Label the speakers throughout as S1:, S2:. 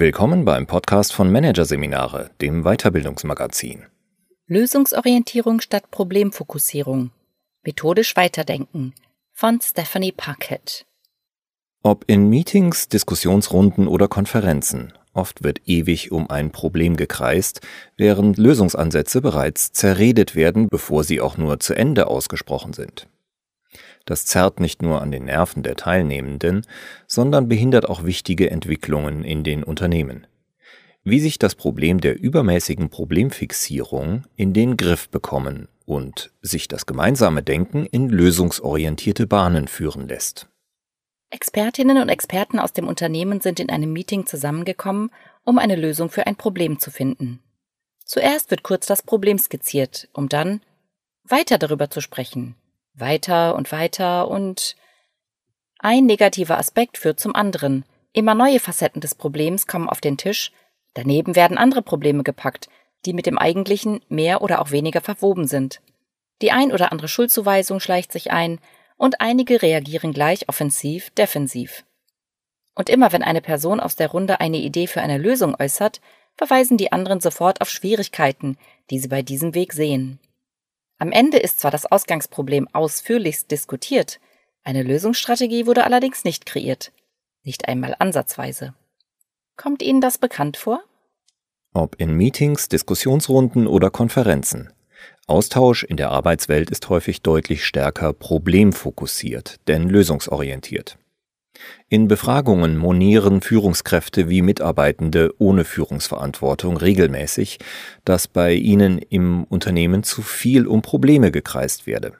S1: Willkommen beim Podcast von Managerseminare, dem Weiterbildungsmagazin.
S2: Lösungsorientierung statt Problemfokussierung. Methodisch weiterdenken von Stephanie Puckett.
S1: Ob in Meetings, Diskussionsrunden oder Konferenzen, oft wird ewig um ein Problem gekreist, während Lösungsansätze bereits zerredet werden, bevor sie auch nur zu Ende ausgesprochen sind. Das zerrt nicht nur an den Nerven der Teilnehmenden, sondern behindert auch wichtige Entwicklungen in den Unternehmen. Wie sich das Problem der übermäßigen Problemfixierung in den Griff bekommen und sich das gemeinsame Denken in lösungsorientierte Bahnen führen lässt.
S2: Expertinnen und Experten aus dem Unternehmen sind in einem Meeting zusammengekommen, um eine Lösung für ein Problem zu finden. Zuerst wird kurz das Problem skizziert, um dann weiter darüber zu sprechen, weiter und weiter und ein negativer Aspekt führt zum anderen. Immer neue Facetten des Problems kommen auf den Tisch, daneben werden andere Probleme gepackt, die mit dem eigentlichen mehr oder auch weniger verwoben sind. Die ein oder andere Schuldzuweisung schleicht sich ein, und einige reagieren gleich offensiv, defensiv. Und immer wenn eine Person aus der Runde eine Idee für eine Lösung äußert, verweisen die anderen sofort auf Schwierigkeiten, die sie bei diesem Weg sehen. Am Ende ist zwar das Ausgangsproblem ausführlichst diskutiert, eine Lösungsstrategie wurde allerdings nicht kreiert, nicht einmal ansatzweise. Kommt Ihnen das bekannt vor?
S1: Ob in Meetings, Diskussionsrunden oder Konferenzen. Austausch in der Arbeitswelt ist häufig deutlich stärker problemfokussiert, denn lösungsorientiert. In Befragungen monieren Führungskräfte wie Mitarbeitende ohne Führungsverantwortung regelmäßig, dass bei ihnen im Unternehmen zu viel um Probleme gekreist werde.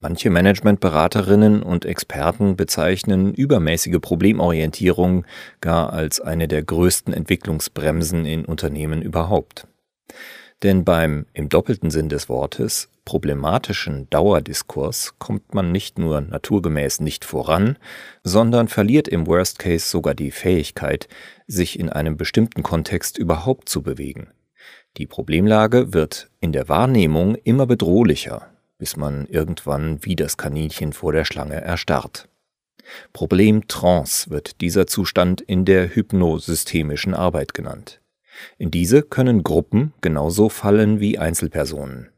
S1: Manche Managementberaterinnen und Experten bezeichnen übermäßige Problemorientierung gar als eine der größten Entwicklungsbremsen in Unternehmen überhaupt. Denn beim im doppelten Sinn des Wortes problematischen Dauerdiskurs kommt man nicht nur naturgemäß nicht voran, sondern verliert im Worst Case sogar die Fähigkeit, sich in einem bestimmten Kontext überhaupt zu bewegen. Die Problemlage wird in der Wahrnehmung immer bedrohlicher, bis man irgendwann wie das Kaninchen vor der Schlange erstarrt. Problemtrance wird dieser Zustand in der hypnosystemischen Arbeit genannt. In diese können Gruppen genauso fallen wie Einzelpersonen.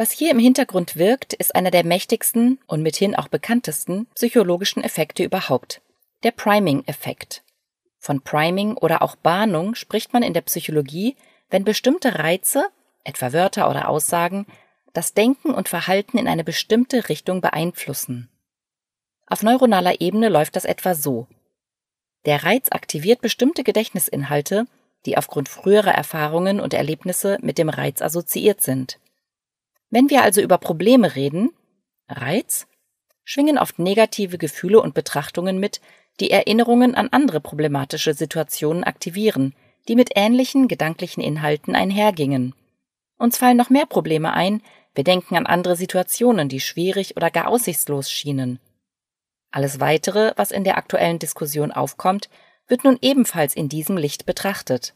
S2: Was hier im Hintergrund wirkt, ist einer der mächtigsten und mithin auch bekanntesten psychologischen Effekte überhaupt, der Priming-Effekt. Von Priming oder auch Bahnung spricht man in der Psychologie, wenn bestimmte Reize, etwa Wörter oder Aussagen, das Denken und Verhalten in eine bestimmte Richtung beeinflussen. Auf neuronaler Ebene läuft das etwa so. Der Reiz aktiviert bestimmte Gedächtnisinhalte, die aufgrund früherer Erfahrungen und Erlebnisse mit dem Reiz assoziiert sind. Wenn wir also über Probleme reden, Reiz, schwingen oft negative Gefühle und Betrachtungen mit, die Erinnerungen an andere problematische Situationen aktivieren, die mit ähnlichen gedanklichen Inhalten einhergingen. Uns fallen noch mehr Probleme ein, wir denken an andere Situationen, die schwierig oder gar aussichtslos schienen. Alles weitere, was in der aktuellen Diskussion aufkommt, wird nun ebenfalls in diesem Licht betrachtet.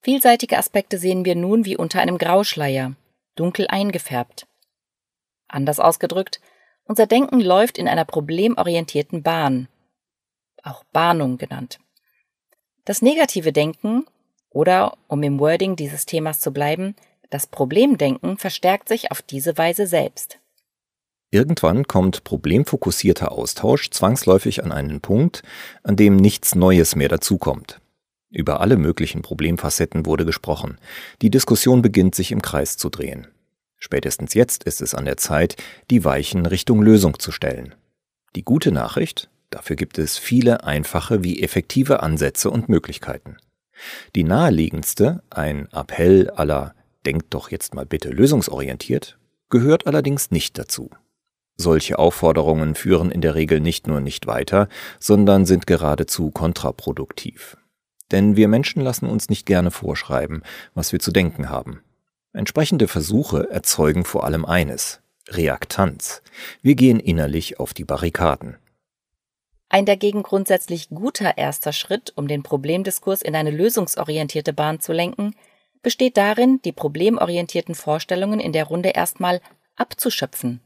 S2: Vielseitige Aspekte sehen wir nun wie unter einem Grauschleier dunkel eingefärbt. Anders ausgedrückt, unser Denken läuft in einer problemorientierten Bahn, auch Bahnung genannt. Das negative Denken oder, um im Wording dieses Themas zu bleiben, das Problemdenken verstärkt sich auf diese Weise selbst.
S1: Irgendwann kommt problemfokussierter Austausch zwangsläufig an einen Punkt, an dem nichts Neues mehr dazukommt. Über alle möglichen Problemfacetten wurde gesprochen. Die Diskussion beginnt sich im Kreis zu drehen. Spätestens jetzt ist es an der Zeit, die Weichen Richtung Lösung zu stellen. Die gute Nachricht, dafür gibt es viele einfache wie effektive Ansätze und Möglichkeiten. Die naheliegendste, ein Appell aller Denkt doch jetzt mal bitte lösungsorientiert, gehört allerdings nicht dazu. Solche Aufforderungen führen in der Regel nicht nur nicht weiter, sondern sind geradezu kontraproduktiv. Denn wir Menschen lassen uns nicht gerne vorschreiben, was wir zu denken haben. Entsprechende Versuche erzeugen vor allem eines Reaktanz. Wir gehen innerlich auf die Barrikaden.
S2: Ein dagegen grundsätzlich guter erster Schritt, um den Problemdiskurs in eine lösungsorientierte Bahn zu lenken, besteht darin, die problemorientierten Vorstellungen in der Runde erstmal abzuschöpfen.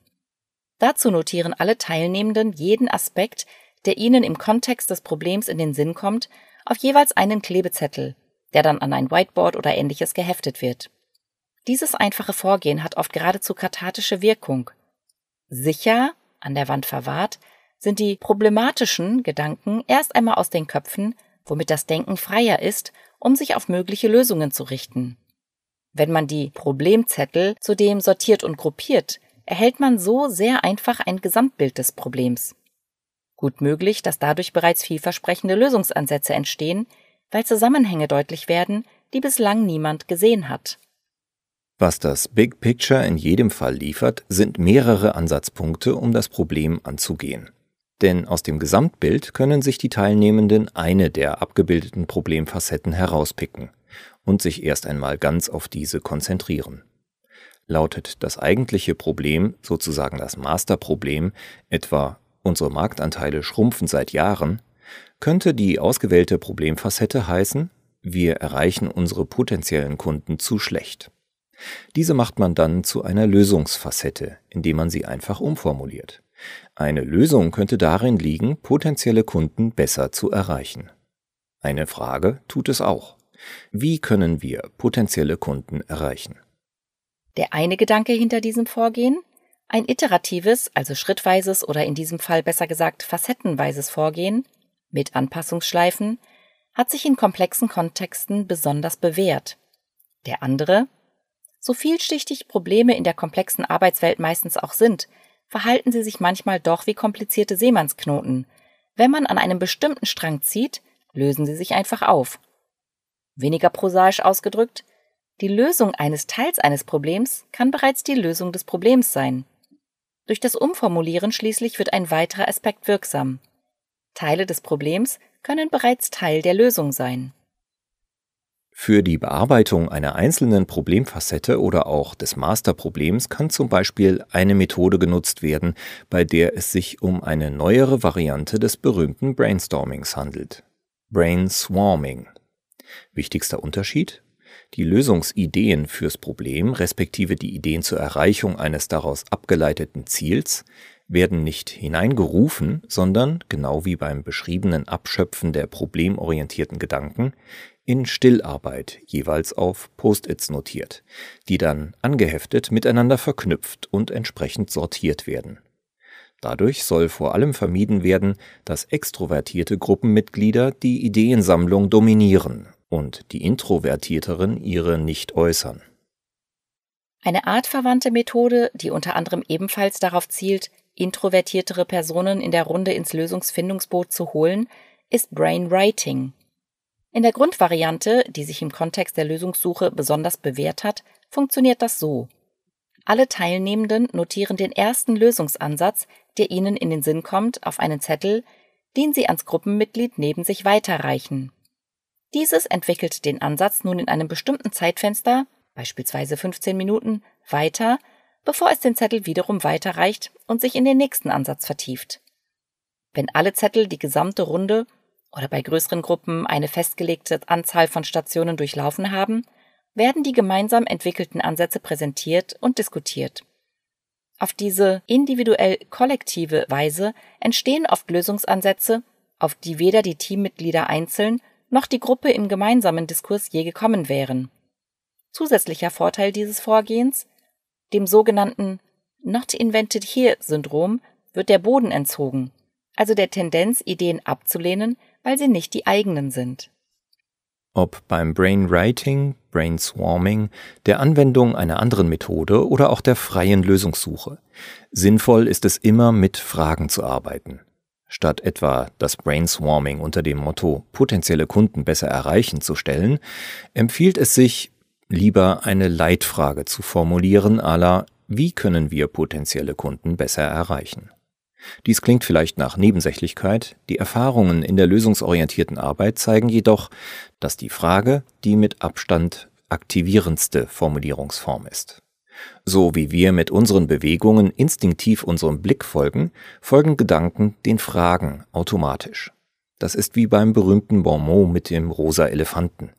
S2: Dazu notieren alle Teilnehmenden jeden Aspekt, der ihnen im Kontext des Problems in den Sinn kommt auf jeweils einen Klebezettel, der dann an ein Whiteboard oder ähnliches geheftet wird. Dieses einfache Vorgehen hat oft geradezu kathartische Wirkung. Sicher, an der Wand verwahrt, sind die problematischen Gedanken erst einmal aus den Köpfen, womit das Denken freier ist, um sich auf mögliche Lösungen zu richten. Wenn man die Problemzettel zudem sortiert und gruppiert, erhält man so sehr einfach ein Gesamtbild des Problems. Gut möglich, dass dadurch bereits vielversprechende Lösungsansätze entstehen, weil Zusammenhänge deutlich werden, die bislang niemand gesehen hat.
S1: Was das Big Picture in jedem Fall liefert, sind mehrere Ansatzpunkte, um das Problem anzugehen. Denn aus dem Gesamtbild können sich die Teilnehmenden eine der abgebildeten Problemfacetten herauspicken und sich erst einmal ganz auf diese konzentrieren. Lautet das eigentliche Problem, sozusagen das Masterproblem, etwa unsere Marktanteile schrumpfen seit Jahren, könnte die ausgewählte Problemfacette heißen, wir erreichen unsere potenziellen Kunden zu schlecht. Diese macht man dann zu einer Lösungsfacette, indem man sie einfach umformuliert. Eine Lösung könnte darin liegen, potenzielle Kunden besser zu erreichen. Eine Frage tut es auch. Wie können wir potenzielle Kunden erreichen?
S2: Der eine Gedanke hinter diesem Vorgehen? Ein iteratives, also schrittweises oder in diesem Fall besser gesagt facettenweises Vorgehen mit Anpassungsschleifen hat sich in komplexen Kontexten besonders bewährt. Der andere? So vielschichtig Probleme in der komplexen Arbeitswelt meistens auch sind, verhalten sie sich manchmal doch wie komplizierte Seemannsknoten. Wenn man an einem bestimmten Strang zieht, lösen sie sich einfach auf. Weniger prosaisch ausgedrückt, die Lösung eines Teils eines Problems kann bereits die Lösung des Problems sein. Durch das Umformulieren schließlich wird ein weiterer Aspekt wirksam. Teile des Problems können bereits Teil der Lösung sein.
S1: Für die Bearbeitung einer einzelnen Problemfacette oder auch des Masterproblems kann zum Beispiel eine Methode genutzt werden, bei der es sich um eine neuere Variante des berühmten Brainstormings handelt. Brainswarming. Wichtigster Unterschied? Die Lösungsideen fürs Problem respektive die Ideen zur Erreichung eines daraus abgeleiteten Ziels werden nicht hineingerufen, sondern, genau wie beim beschriebenen Abschöpfen der problemorientierten Gedanken, in Stillarbeit jeweils auf Post-its notiert, die dann angeheftet miteinander verknüpft und entsprechend sortiert werden. Dadurch soll vor allem vermieden werden, dass extrovertierte Gruppenmitglieder die Ideensammlung dominieren und die Introvertierteren ihre nicht äußern.
S2: Eine artverwandte Methode, die unter anderem ebenfalls darauf zielt, introvertiertere Personen in der Runde ins Lösungsfindungsboot zu holen, ist Brainwriting. In der Grundvariante, die sich im Kontext der Lösungssuche besonders bewährt hat, funktioniert das so. Alle Teilnehmenden notieren den ersten Lösungsansatz, der ihnen in den Sinn kommt, auf einen Zettel, den sie ans Gruppenmitglied neben sich weiterreichen. Dieses entwickelt den Ansatz nun in einem bestimmten Zeitfenster, beispielsweise 15 Minuten, weiter, bevor es den Zettel wiederum weiterreicht und sich in den nächsten Ansatz vertieft. Wenn alle Zettel die gesamte Runde oder bei größeren Gruppen eine festgelegte Anzahl von Stationen durchlaufen haben, werden die gemeinsam entwickelten Ansätze präsentiert und diskutiert. Auf diese individuell kollektive Weise entstehen oft Lösungsansätze, auf die weder die Teammitglieder einzeln noch die Gruppe im gemeinsamen Diskurs je gekommen wären. Zusätzlicher Vorteil dieses Vorgehens, dem sogenannten Not Invented Here Syndrom, wird der Boden entzogen, also der Tendenz, Ideen abzulehnen, weil sie nicht die eigenen sind.
S1: Ob beim Brainwriting, Brainswarming, der Anwendung einer anderen Methode oder auch der freien Lösungssuche. Sinnvoll ist es immer, mit Fragen zu arbeiten. Statt etwa das Brainswarming unter dem Motto potenzielle Kunden besser erreichen zu stellen, empfiehlt es sich, lieber eine Leitfrage zu formulieren, ala wie können wir potenzielle Kunden besser erreichen? Dies klingt vielleicht nach Nebensächlichkeit, die Erfahrungen in der lösungsorientierten Arbeit zeigen jedoch, dass die Frage die mit Abstand aktivierendste Formulierungsform ist. So wie wir mit unseren Bewegungen instinktiv unserem Blick folgen, folgen Gedanken den Fragen automatisch. Das ist wie beim berühmten Bonmot mit dem rosa Elefanten.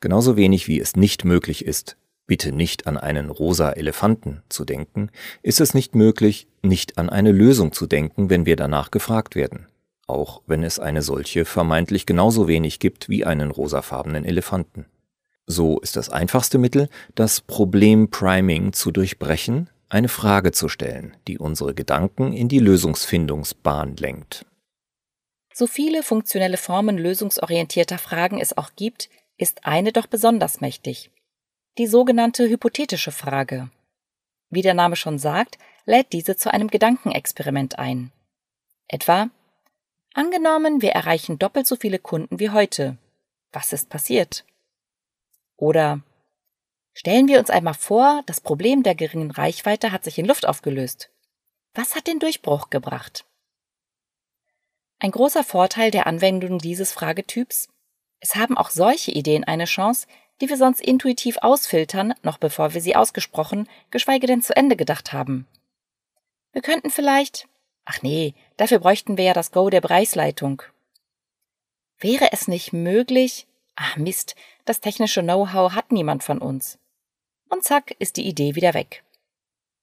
S1: Genauso wenig wie es nicht möglich ist, bitte nicht an einen rosa Elefanten zu denken, ist es nicht möglich, nicht an eine Lösung zu denken, wenn wir danach gefragt werden. auch wenn es eine solche vermeintlich genauso wenig gibt wie einen rosafarbenen Elefanten. So ist das einfachste Mittel, das Problem Priming zu durchbrechen, eine Frage zu stellen, die unsere Gedanken in die Lösungsfindungsbahn lenkt.
S2: So viele funktionelle Formen lösungsorientierter Fragen es auch gibt, ist eine doch besonders mächtig. Die sogenannte hypothetische Frage. Wie der Name schon sagt, lädt diese zu einem Gedankenexperiment ein. Etwa, angenommen, wir erreichen doppelt so viele Kunden wie heute. Was ist passiert? Oder stellen wir uns einmal vor, das Problem der geringen Reichweite hat sich in Luft aufgelöst. Was hat den Durchbruch gebracht? Ein großer Vorteil der Anwendung dieses Fragetyps? Es haben auch solche Ideen eine Chance, die wir sonst intuitiv ausfiltern, noch bevor wir sie ausgesprochen, geschweige denn zu Ende gedacht haben. Wir könnten vielleicht, ach nee, dafür bräuchten wir ja das Go der Preisleitung. Wäre es nicht möglich, ach Mist, das technische Know-how hat niemand von uns. Und zack ist die Idee wieder weg.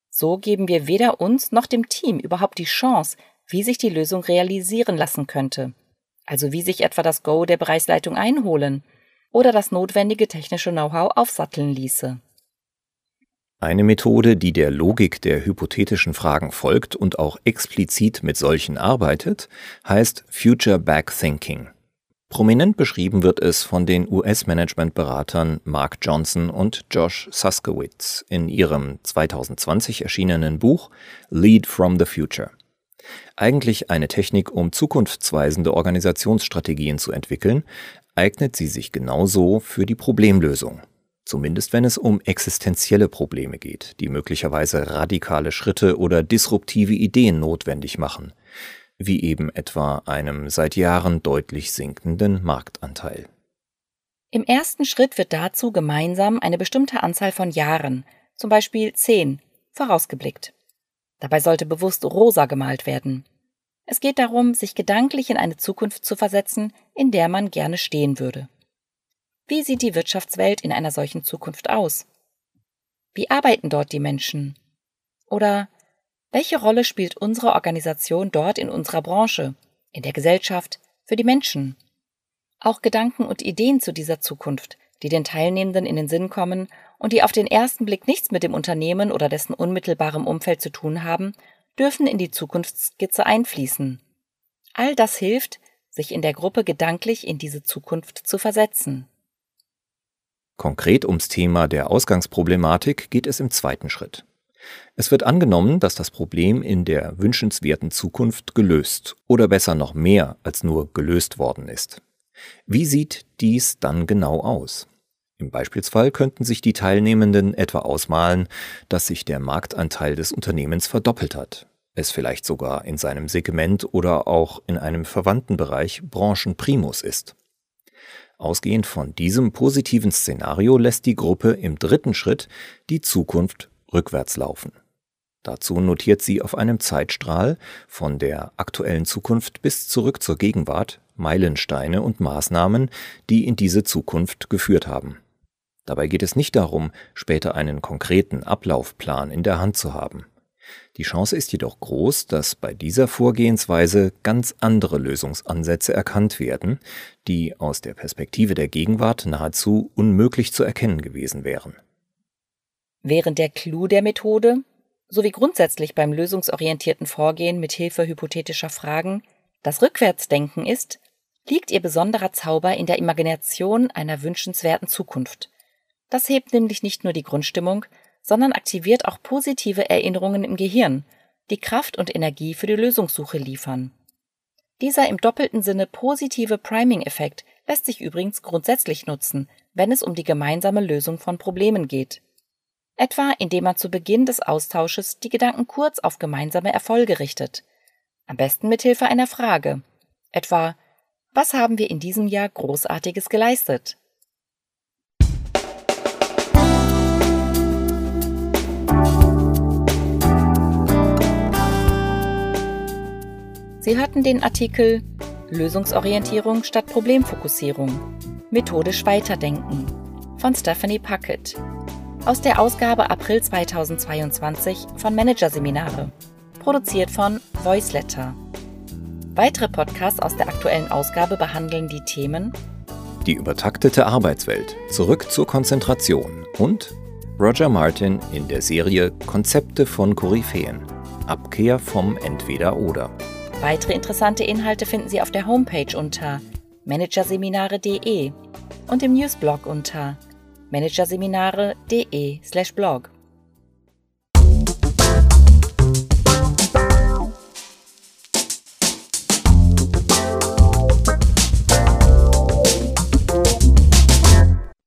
S2: So geben wir weder uns noch dem Team überhaupt die Chance, wie sich die Lösung realisieren lassen könnte. Also wie sich etwa das Go der Bereichsleitung einholen oder das notwendige technische Know-how aufsatteln ließe.
S1: Eine Methode, die der Logik der hypothetischen Fragen folgt und auch explizit mit solchen arbeitet, heißt Future Back Thinking. Prominent beschrieben wird es von den US-Management-Beratern Mark Johnson und Josh Suskowitz in ihrem 2020 erschienenen Buch Lead from the Future. Eigentlich eine Technik, um zukunftsweisende Organisationsstrategien zu entwickeln, eignet sie sich genauso für die Problemlösung. Zumindest wenn es um existenzielle Probleme geht, die möglicherweise radikale Schritte oder disruptive Ideen notwendig machen, wie eben etwa einem seit Jahren deutlich sinkenden Marktanteil.
S2: Im ersten Schritt wird dazu gemeinsam eine bestimmte Anzahl von Jahren, zum Beispiel zehn, vorausgeblickt. Dabei sollte bewusst rosa gemalt werden. Es geht darum, sich gedanklich in eine Zukunft zu versetzen, in der man gerne stehen würde. Wie sieht die Wirtschaftswelt in einer solchen Zukunft aus? Wie arbeiten dort die Menschen? Oder welche Rolle spielt unsere Organisation dort in unserer Branche, in der Gesellschaft, für die Menschen? Auch Gedanken und Ideen zu dieser Zukunft, die den Teilnehmenden in den Sinn kommen und die auf den ersten Blick nichts mit dem Unternehmen oder dessen unmittelbarem Umfeld zu tun haben, dürfen in die Zukunftsskizze einfließen. All das hilft, sich in der Gruppe gedanklich in diese Zukunft zu versetzen.
S1: Konkret ums Thema der Ausgangsproblematik geht es im zweiten Schritt. Es wird angenommen, dass das Problem in der wünschenswerten Zukunft gelöst oder besser noch mehr als nur gelöst worden ist. Wie sieht dies dann genau aus? Im Beispielsfall könnten sich die Teilnehmenden etwa ausmalen, dass sich der Marktanteil des Unternehmens verdoppelt hat, es vielleicht sogar in seinem Segment oder auch in einem verwandten Bereich Branchenprimus ist. Ausgehend von diesem positiven Szenario lässt die Gruppe im dritten Schritt die Zukunft rückwärts laufen. Dazu notiert sie auf einem Zeitstrahl von der aktuellen Zukunft bis zurück zur Gegenwart Meilensteine und Maßnahmen, die in diese Zukunft geführt haben. Dabei geht es nicht darum, später einen konkreten Ablaufplan in der Hand zu haben. Die Chance ist jedoch groß, dass bei dieser Vorgehensweise ganz andere Lösungsansätze erkannt werden, die aus der Perspektive der Gegenwart nahezu unmöglich zu erkennen gewesen wären.
S2: Während der Clou der Methode, sowie grundsätzlich beim lösungsorientierten Vorgehen mit Hilfe hypothetischer Fragen, das Rückwärtsdenken ist, liegt ihr besonderer Zauber in der Imagination einer wünschenswerten Zukunft. Das hebt nämlich nicht nur die Grundstimmung, sondern aktiviert auch positive Erinnerungen im Gehirn, die Kraft und Energie für die Lösungssuche liefern. Dieser im doppelten Sinne positive Priming-Effekt lässt sich übrigens grundsätzlich nutzen, wenn es um die gemeinsame Lösung von Problemen geht. Etwa indem man zu Beginn des Austausches die Gedanken kurz auf gemeinsame Erfolge richtet. Am besten mit Hilfe einer Frage. Etwa, was haben wir in diesem Jahr Großartiges geleistet? Sie hörten den Artikel Lösungsorientierung statt Problemfokussierung. Methodisch weiterdenken von Stephanie Puckett aus der Ausgabe April 2022 von Managerseminare, produziert von Voiceletter. Weitere Podcasts aus der aktuellen Ausgabe behandeln die Themen
S1: Die übertaktete Arbeitswelt, zurück zur Konzentration und Roger Martin in der Serie Konzepte von Koryphäen, Abkehr vom Entweder-Oder.
S2: Weitere interessante Inhalte finden Sie auf der Homepage unter managerseminare.de und im Newsblog unter managerseminare.de/blog.